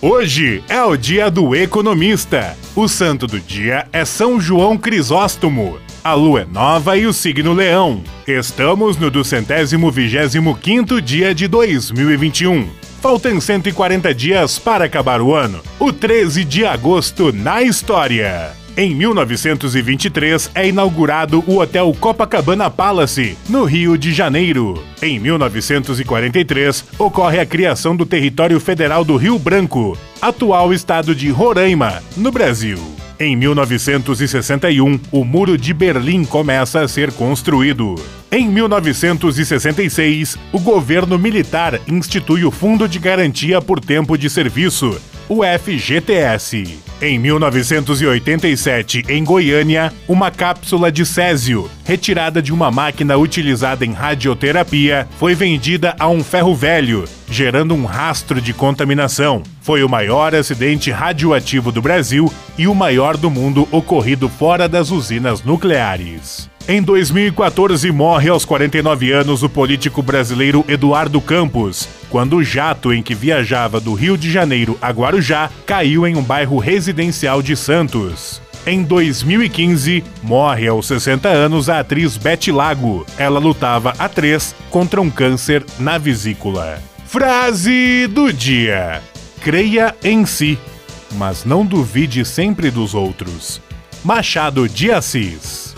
Hoje é o dia do economista. O santo do dia é São João Crisóstomo. A lua é nova e o signo leão. Estamos no duzentésimo vigésimo quinto dia de 2021. Faltam 140 dias para acabar o ano. O 13 de agosto na história. Em 1923 é inaugurado o Hotel Copacabana Palace, no Rio de Janeiro. Em 1943 ocorre a criação do Território Federal do Rio Branco, atual estado de Roraima, no Brasil. Em 1961, o Muro de Berlim começa a ser construído. Em 1966, o governo militar institui o Fundo de Garantia por Tempo de Serviço, o FGTS. Em 1987, em Goiânia, uma cápsula de césio, retirada de uma máquina utilizada em radioterapia, foi vendida a um ferro velho, gerando um rastro de contaminação. Foi o maior acidente radioativo do Brasil e o maior do mundo ocorrido fora das usinas nucleares. Em 2014, morre aos 49 anos o político brasileiro Eduardo Campos, quando o jato em que viajava do Rio de Janeiro a Guarujá caiu em um bairro residencial de Santos. Em 2015, morre aos 60 anos a atriz Betty Lago. Ela lutava há três contra um câncer na vesícula. Frase do dia: Creia em si, mas não duvide sempre dos outros. Machado de Assis.